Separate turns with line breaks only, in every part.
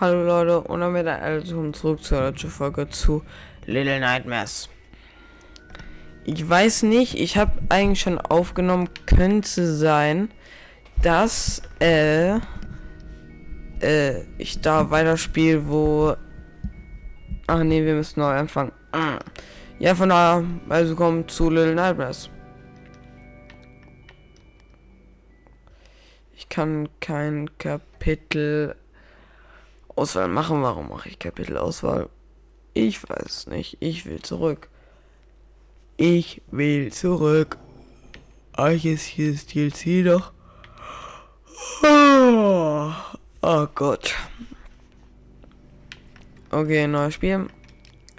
Hallo Leute und damit also zurück zur deutschen Folge zu Little Nightmares. Ich weiß nicht, ich habe eigentlich schon aufgenommen, könnte sein, dass äh, äh, ich da weiterspiele, wo. Ach nee, wir müssen neu anfangen. Ja, von daher, also kommen zu Little Nightmares. Ich kann kein Kapitel Auswahl machen. Warum mache ich Kapitelauswahl? Ich weiß nicht. Ich will zurück. Ich will zurück. Euch ist hier das DLC doch. Oh, oh Gott. Okay, neues Spiel.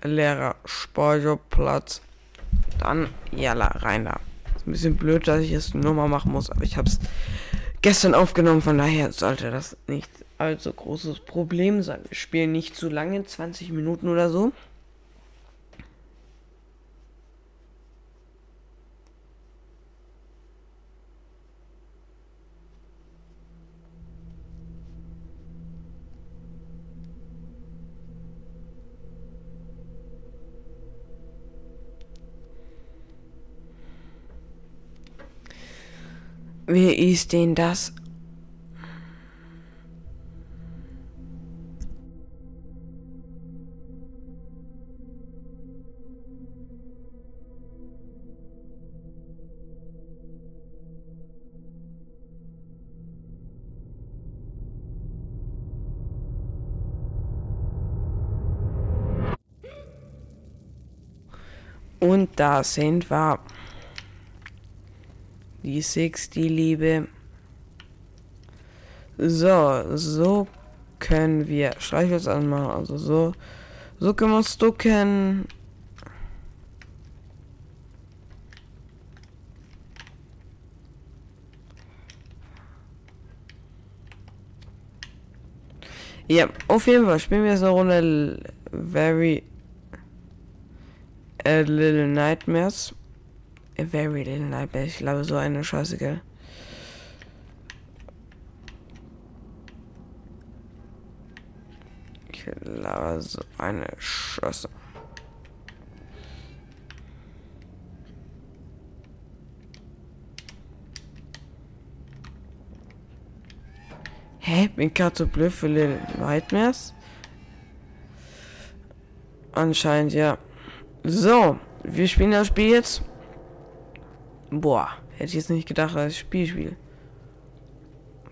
Leerer Speicherplatz. Dann, jalla, rein da. Ist ein bisschen blöd, dass ich es nur mal machen muss, aber ich hab's gestern aufgenommen, von daher sollte das nicht allzu großes Problem sein. Wir spielen nicht zu lange, 20 Minuten oder so. Wie ist denn das? Und da sind wir. Die Six, die Liebe. So, so können wir Streichholz anmachen. Also so. So können wir uns ducken. Ja, auf jeden Fall spielen wir jetzt eine Runde Very A Little Nightmares. A Very Little Nightmares. Ich glaube, so eine Scheiße, gell? Ich glaube, so eine Scheiße. Hä? Bin gerade so blöd für Little Nightmares? Anscheinend, ja. So, wir spielen das Spiel jetzt. Boah, hätte ich jetzt nicht gedacht, dass ich Spiel spiele.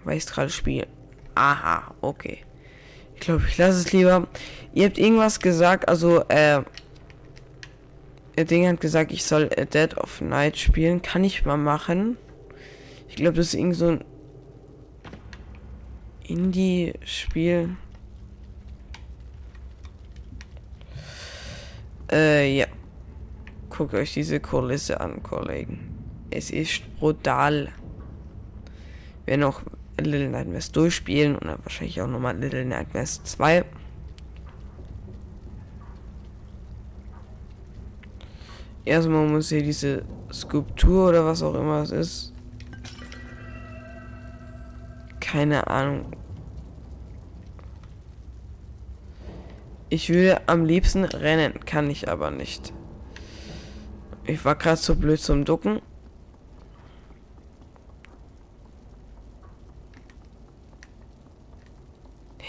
Weil ich gerade spiele. Aha, okay. Ich glaube, ich lasse es lieber. Ihr habt irgendwas gesagt, also, äh, der Ding hat gesagt, ich soll A Dead of Night spielen. Kann ich mal machen. Ich glaube, das ist irgend so ein Indie-Spiel. Äh, ja. Guckt euch diese Kulisse an, Kollegen. Es ist brutal. Wir noch Little Nightmares durchspielen und dann wahrscheinlich auch nochmal Little Nightmares 2. Erstmal muss hier diese Skulptur oder was auch immer es ist. Keine Ahnung. Ich würde am liebsten rennen, kann ich aber nicht. Ich war gerade so blöd zum Ducken.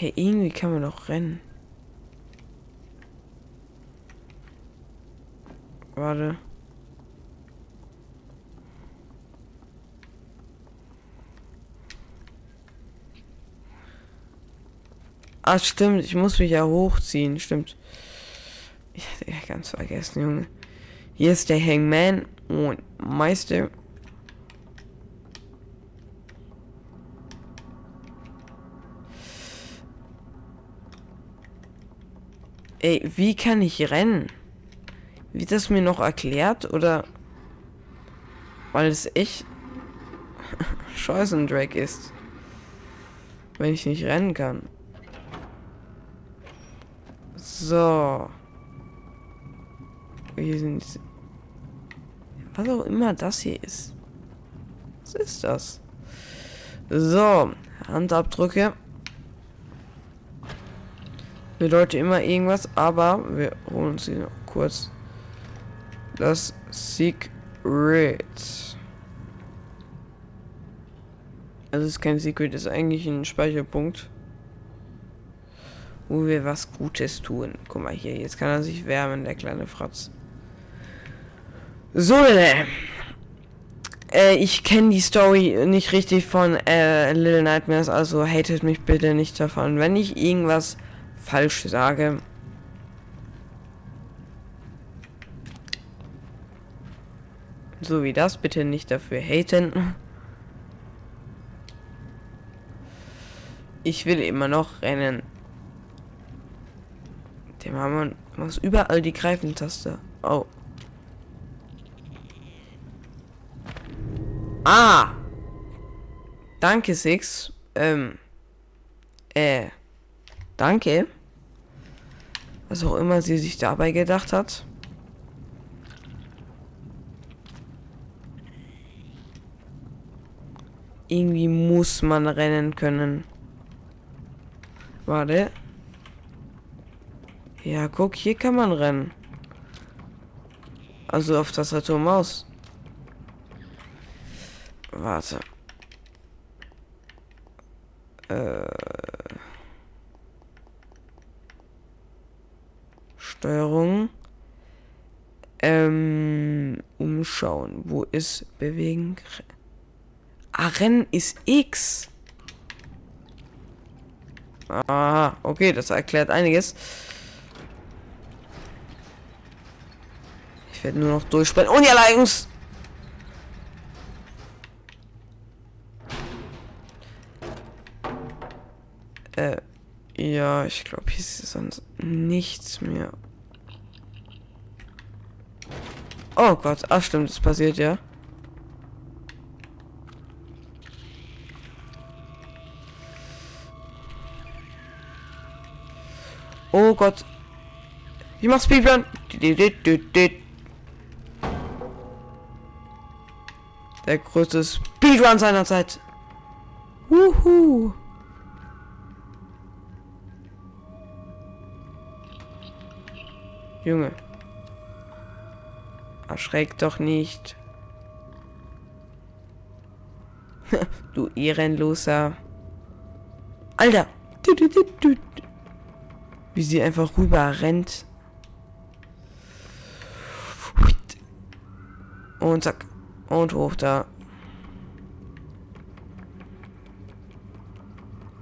Hey, irgendwie kann man doch rennen. Warte. Ah, stimmt, ich muss mich ja hochziehen, stimmt. Ich hatte ganz vergessen, Junge. Hier ist der Hangman und Meister. Ey, wie kann ich rennen? Wird das mir noch erklärt oder weil es echt Scheißendrag ist, wenn ich nicht rennen kann? So. Hier sind diese was auch immer das hier ist. Was ist das? So, Handabdrücke. Bedeutet immer irgendwas, aber wir holen uns hier noch kurz das Secret. Also ist kein Secret, ist eigentlich ein Speicherpunkt, wo wir was Gutes tun. Guck mal hier, jetzt kann er sich wärmen, der kleine Fratz. So, äh ich kenne die Story nicht richtig von äh, Little Nightmares, also hatet mich bitte nicht davon. Wenn ich irgendwas falsch sage. So wie das, bitte nicht dafür haten. Ich will immer noch rennen. Dem haben was überall die Greifentaste. Oh. Ah! Danke, Six. Ähm. Äh. Danke. Was auch immer sie sich dabei gedacht hat. Irgendwie muss man rennen können. Warte. Ja, guck, hier kann man rennen. Also auf Tastatur Maus. Warte. Äh. Steuerung. Ähm, umschauen. Wo ist bewegen? Ah, Rennen ist X. Ah, okay, das erklärt einiges. Ich werde nur noch durchspannen. Und ja, Jungs! Äh, ja, ich glaube, hier ist sonst nichts mehr. Oh Gott, ach stimmt, das passiert ja. Oh Gott. Ich mach Speedrun. Der größte Speedrun seiner Zeit. Wuhu. Junge. Erschreck doch nicht. du Ehrenloser. Alter. Wie sie einfach rüber rennt. Und zack. Und hoch da.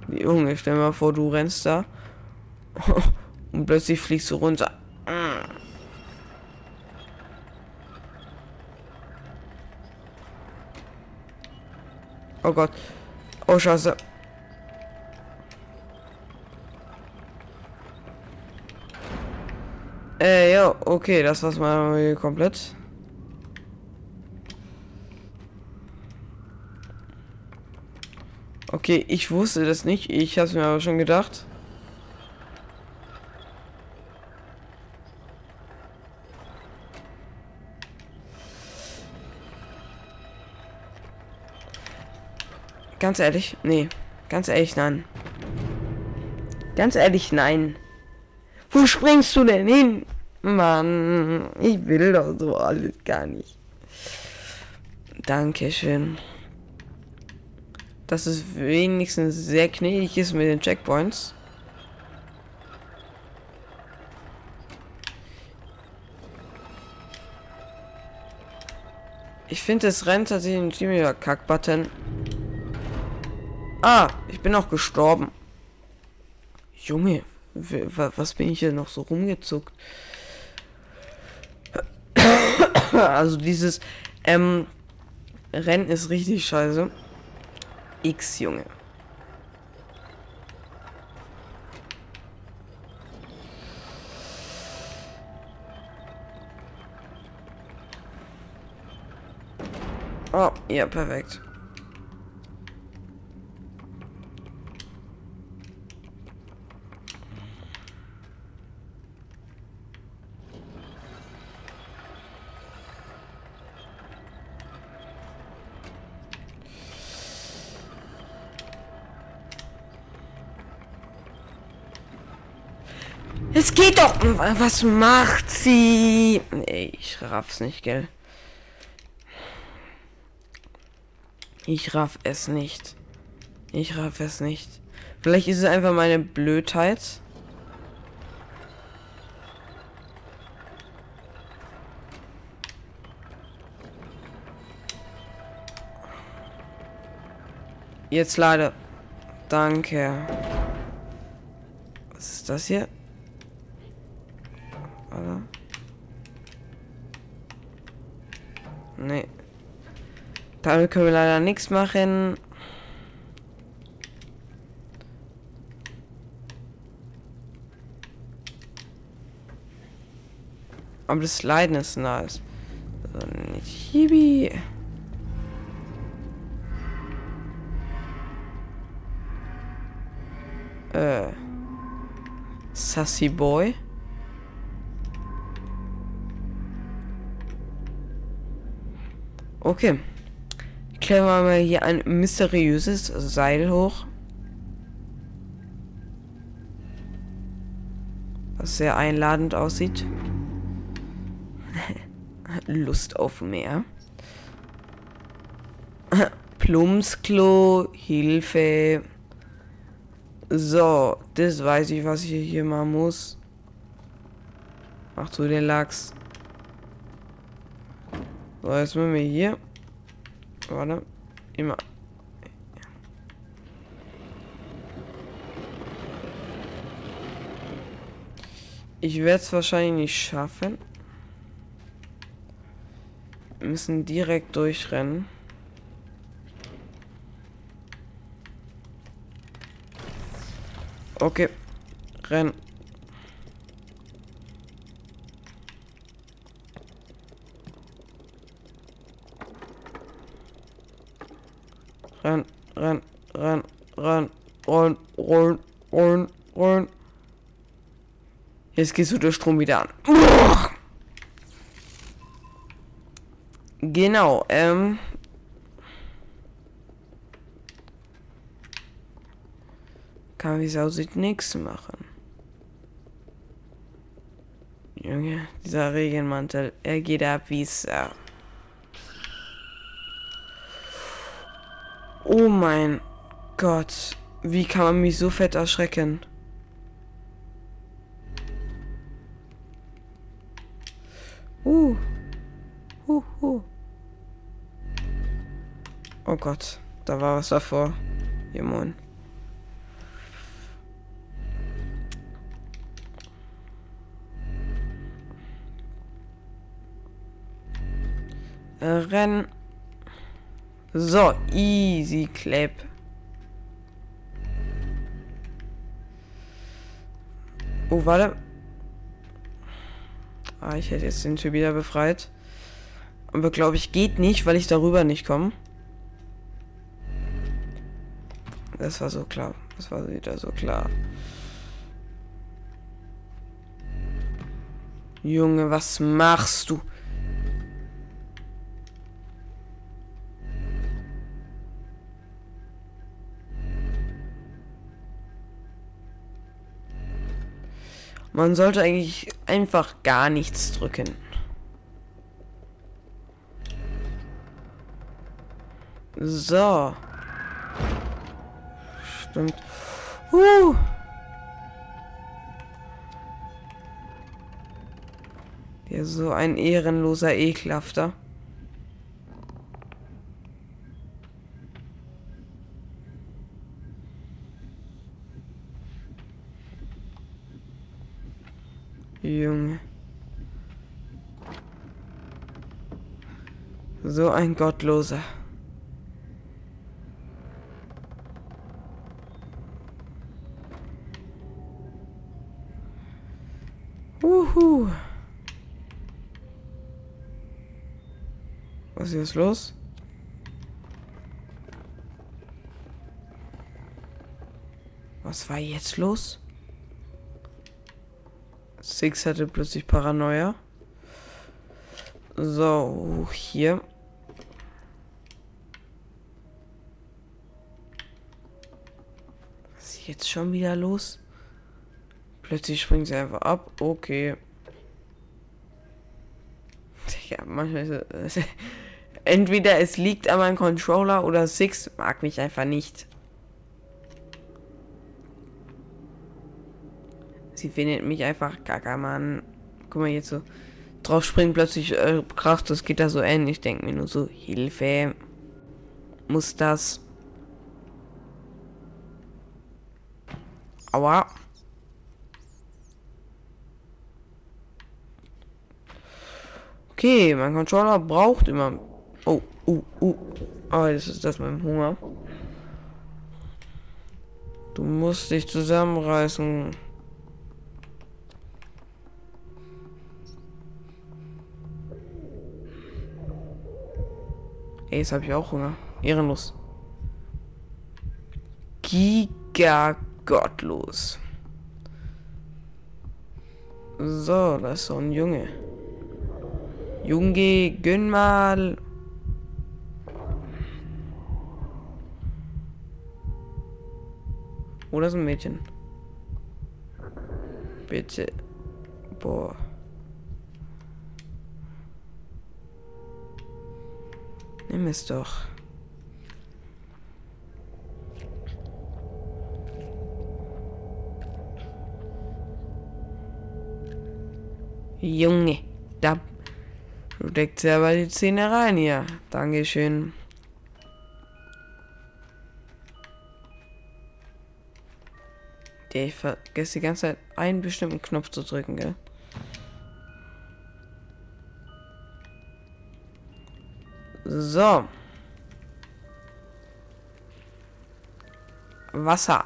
Junge, stell mal vor, du rennst da. Und plötzlich fliegst du runter. Oh Gott. Oh Scheiße. Äh, ja, okay, das war's mal komplett. Okay, ich wusste das nicht. Ich hab's mir aber schon gedacht. Ganz ehrlich, nee. Ganz ehrlich, nein. Ganz ehrlich, nein. Wo springst du denn hin? Mann, ich will doch so alles gar nicht. Dankeschön. Dass es wenigstens sehr gnädig ist mit den Checkpoints. Ich finde, es rennt tatsächlich ein ziemlicher Kack-Button. Ah, ich bin auch gestorben. Junge, was bin ich hier noch so rumgezuckt? also dieses ähm, Rennen ist richtig scheiße. X, Junge. Oh, ja, perfekt. Es geht doch. Was macht sie? Nee, ich raff's nicht, gell? Ich raff es nicht. Ich raff es nicht. Vielleicht ist es einfach meine Blödheit. Jetzt leider. Danke. Was ist das hier? Nee. Damit können wir leider nichts machen. Aber das Leiden ist nice. Also nicht Hibi. Äh. Sassy Boy. Okay. Klären wir mal hier ein mysteriöses Seil hoch. Was sehr einladend aussieht. Lust auf mehr. Plumpsklo, Hilfe. So, das weiß ich, was ich hier mal muss. Mach zu den Lachs. So, jetzt müssen wir hier. Warte. Immer. Ich werde es wahrscheinlich nicht schaffen. Wir müssen direkt durchrennen. Okay. Renn. Jetzt gehst du der Strom wieder an. Genau, ähm. Kann wie Sau aussieht nichts machen. Junge, dieser Regenmantel, er geht ab wie Sau. Oh mein Gott. Wie kann man mich so fett erschrecken? Gott, da war was davor. Ja, renn. So, easy clap. Oh, warte. Ah, ich hätte jetzt den Typ wieder befreit. Aber glaube ich, geht nicht, weil ich darüber nicht komme. Das war so klar. Das war wieder so klar. Junge, was machst du? Man sollte eigentlich einfach gar nichts drücken. So. Stimmt. Uh. Der so ein ehrenloser Ekelhafter. Junge. So ein Gottloser. Uhu. Was ist jetzt los? Was war jetzt los? Six hatte plötzlich Paranoia. So, hier. Was ist jetzt schon wieder los? Plötzlich springt sie einfach ab. Okay. Ja, manchmal ist es, Entweder es liegt an meinem Controller oder Six mag mich einfach nicht. Sie findet mich einfach gaga, Mann. Guck mal, jetzt so drauf springen, plötzlich äh, kracht, das geht da so ähnlich. Ich denke mir nur so, Hilfe. Muss das. Aua. Okay, mein Controller braucht immer. Oh, oh, oh. Aber oh, das ist das mit dem Hunger. Du musst dich zusammenreißen. Ey, jetzt habe ich auch Hunger. Ehrenlos. Giga gottlos. So, das ist so ein Junge. Junge, gönn mal. Oder so ein Mädchen. Bitte. Boah. Nimm es doch. Junge, da steckt selber die Zähne rein hier. Dankeschön. Ich vergesse die ganze Zeit einen bestimmten Knopf zu drücken, gell? So. Wasser.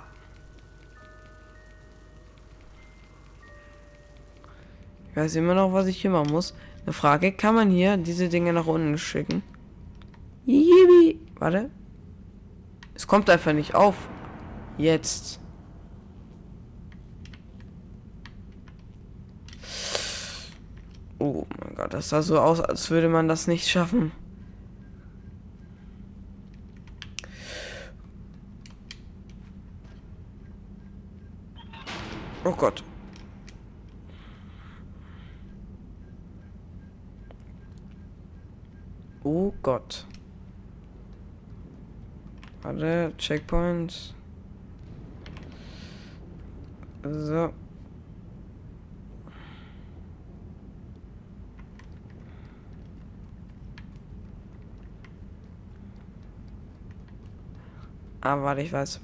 Ich weiß immer noch, was ich hier machen muss. Eine Frage, kann man hier diese Dinge nach unten schicken? Yibi. Warte. Es kommt einfach nicht auf. Jetzt. Oh mein Gott, das sah so aus, als würde man das nicht schaffen. Oh Gott. Oh Gott. Warte, Checkpoint. So. Ah, warte, ich weiß.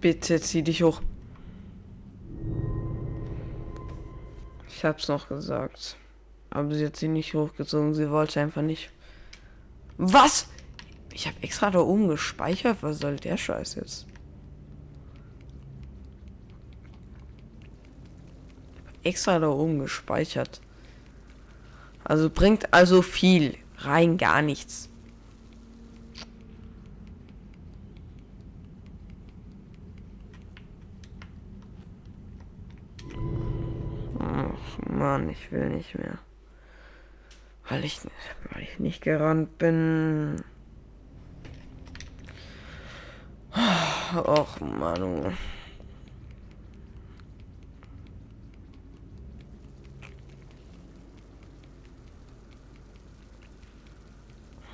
Bitte zieh dich hoch. Ich hab's noch gesagt. Aber sie hat sie nicht hochgezogen. Sie wollte einfach nicht. Was? Ich habe extra da oben gespeichert. Was soll der Scheiß jetzt? Extra da oben gespeichert. Also bringt also viel. Rein gar nichts. Mann, ich will nicht mehr. Weil ich, weil ich nicht gerannt bin. Och, Manu.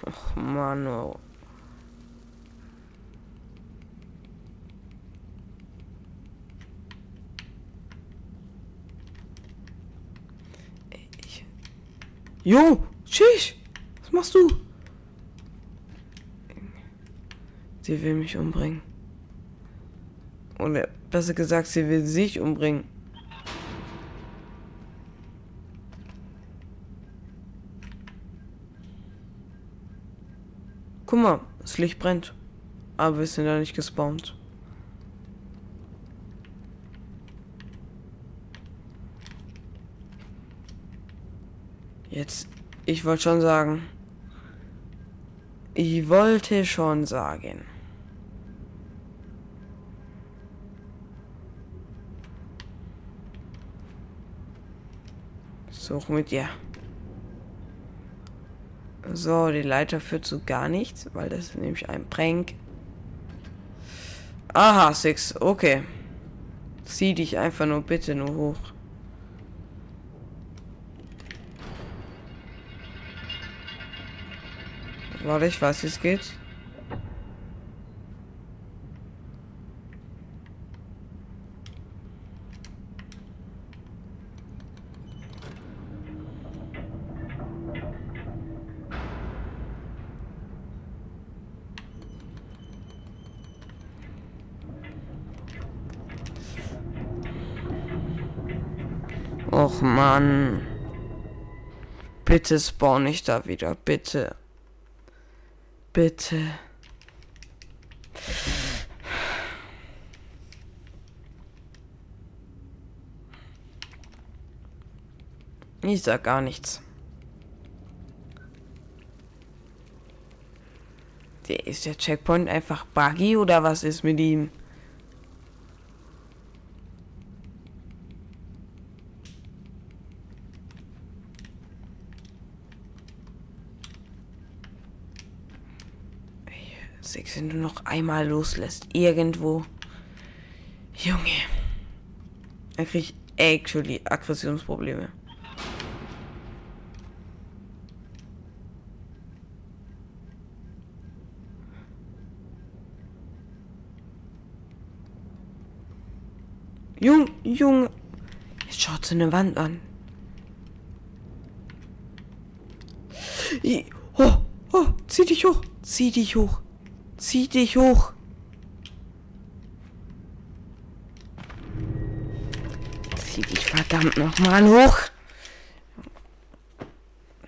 Och, Manu. Jo, tschüss. Was machst du? Sie will mich umbringen. Oder besser gesagt, sie will sich umbringen. Guck mal, das Licht brennt. Aber wir sind da nicht gespawnt. Jetzt, ich wollte schon sagen. Ich wollte schon sagen. Such mit dir. So, die Leiter führt zu gar nichts, weil das ist nämlich ein Prank. Aha, Six. Okay. Zieh dich einfach nur bitte nur hoch. Warte, ich weiß, wie es geht. Och Mann. Bitte spawn nicht da wieder, bitte. Bitte. Ich sag gar nichts. Ist der Checkpoint einfach buggy oder was ist mit ihm? Six, wenn du noch einmal loslässt, irgendwo. Junge. Dann krieg ich actually Aggressionsprobleme. Jung, Junge. Jetzt schaut sie eine Wand an. Oh, oh, zieh dich hoch, zieh dich hoch. Zieh dich hoch. Zieh dich verdammt nochmal hoch.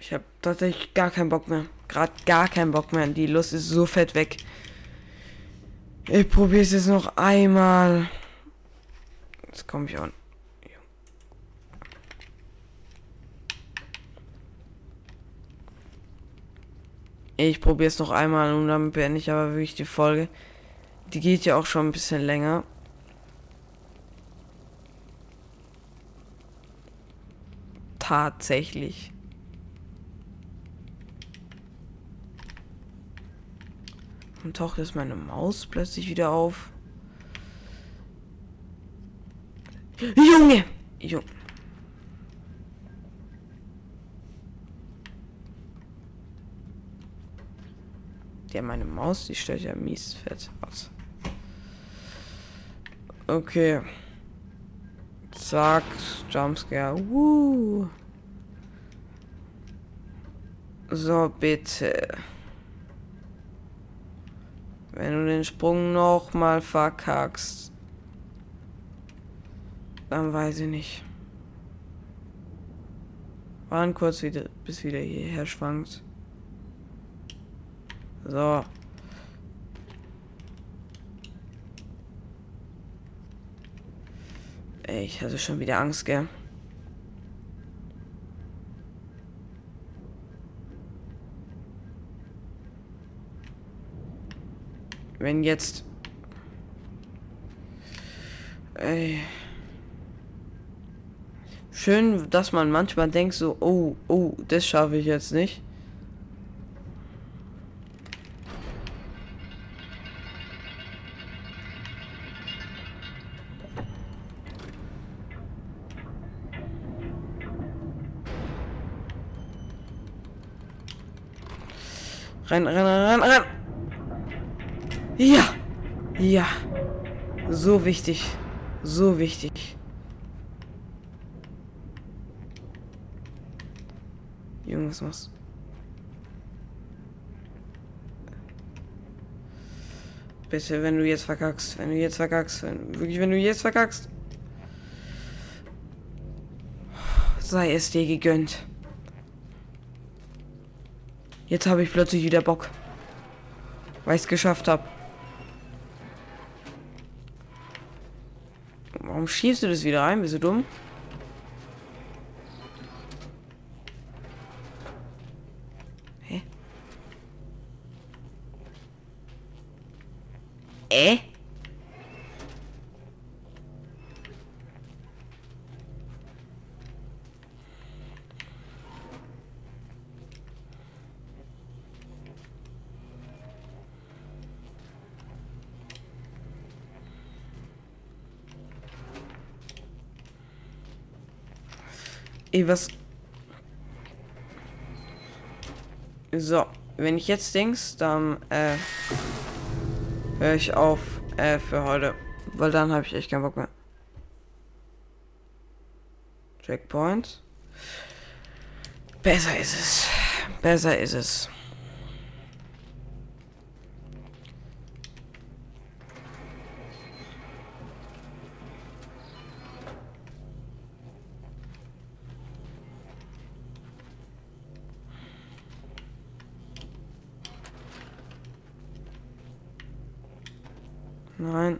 Ich habe tatsächlich gar keinen Bock mehr. Gerade gar keinen Bock mehr. Die Lust ist so fett weg. Ich probiere es jetzt noch einmal. Jetzt komme ich an. Ich probiere es noch einmal und dann beende ich aber wirklich die Folge. Die geht ja auch schon ein bisschen länger. Tatsächlich. Und taucht jetzt meine Maus plötzlich wieder auf. Junge! Junge. Der meine Maus, die stellt ja mies fett aus. Okay. Zack, Jumpscare. Woo. So, bitte. Wenn du den Sprung noch mal verkackst, dann weiß ich nicht. Waren kurz wieder, bis wieder hierher schwankt. So. Ey, ich hatte schon wieder Angst, gell? Wenn jetzt... Ey. Schön, dass man manchmal denkt so, oh, oh, das schaffe ich jetzt nicht. Rein, rein, rein, rein. Ja. Ja. So wichtig. So wichtig. Junge, was machst Bitte, wenn du jetzt verkackst, wenn du jetzt verkackst, wenn, wirklich, wenn du jetzt verkackst. Sei es dir gegönnt. Jetzt habe ich plötzlich wieder Bock. Weil ich es geschafft habe. Warum schiebst du das wieder ein? Bist du dumm? Hä? Äh? Ey, was... So, wenn ich jetzt denkst, dann äh, höre ich auf äh, für heute. Weil dann habe ich echt keinen Bock mehr. Checkpoint. Besser ist es. Besser ist es. Nein.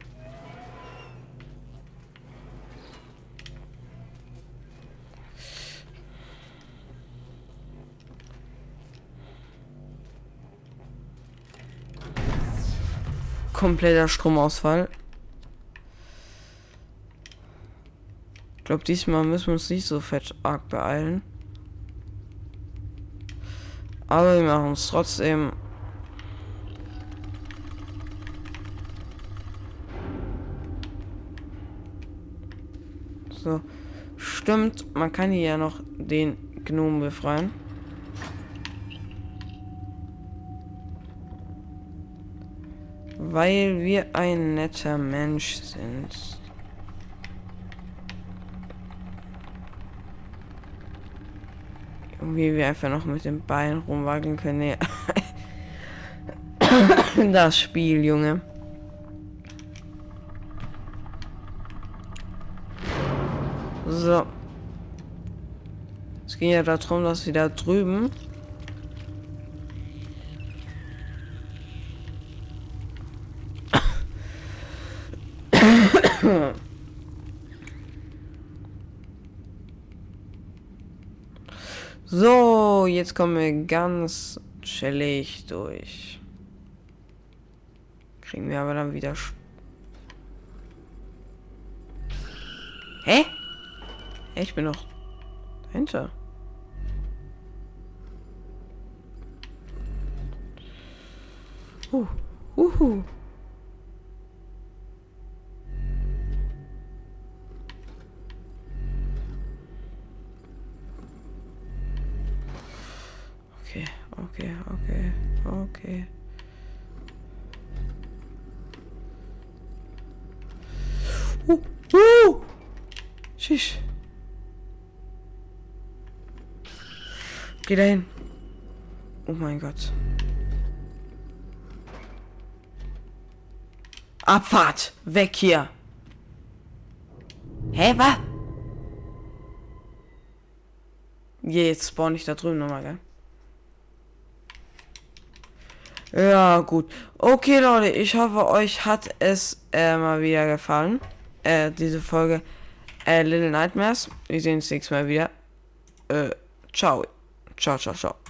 Kompletter Stromausfall. Ich glaube, diesmal müssen wir uns nicht so fett arg beeilen. Aber wir machen es trotzdem So. Stimmt, man kann hier ja noch den Gnomen befreien. Weil wir ein netter Mensch sind. Irgendwie wir einfach noch mit dem Bein rumwackeln können. Das Spiel, Junge. So. Es ging ja darum, dass wir da drüben So, jetzt kommen wir ganz chillig durch. Kriegen wir aber dann wieder... Hä? Ich bin noch dahinter. Uh, uhu. Okay, okay, okay, okay. Uh, uh! Shish. Geh dahin. Oh mein Gott. Abfahrt! Weg hier! Hä, was? Jetzt spawn ich da drüben nochmal, gell? Ja, gut. Okay, Leute, ich hoffe, euch hat es äh, mal wieder gefallen. Äh, diese Folge äh, Little Nightmares. Wir sehen uns nächstes Mal wieder. Äh, ciao. Ciao, ciao, ciao.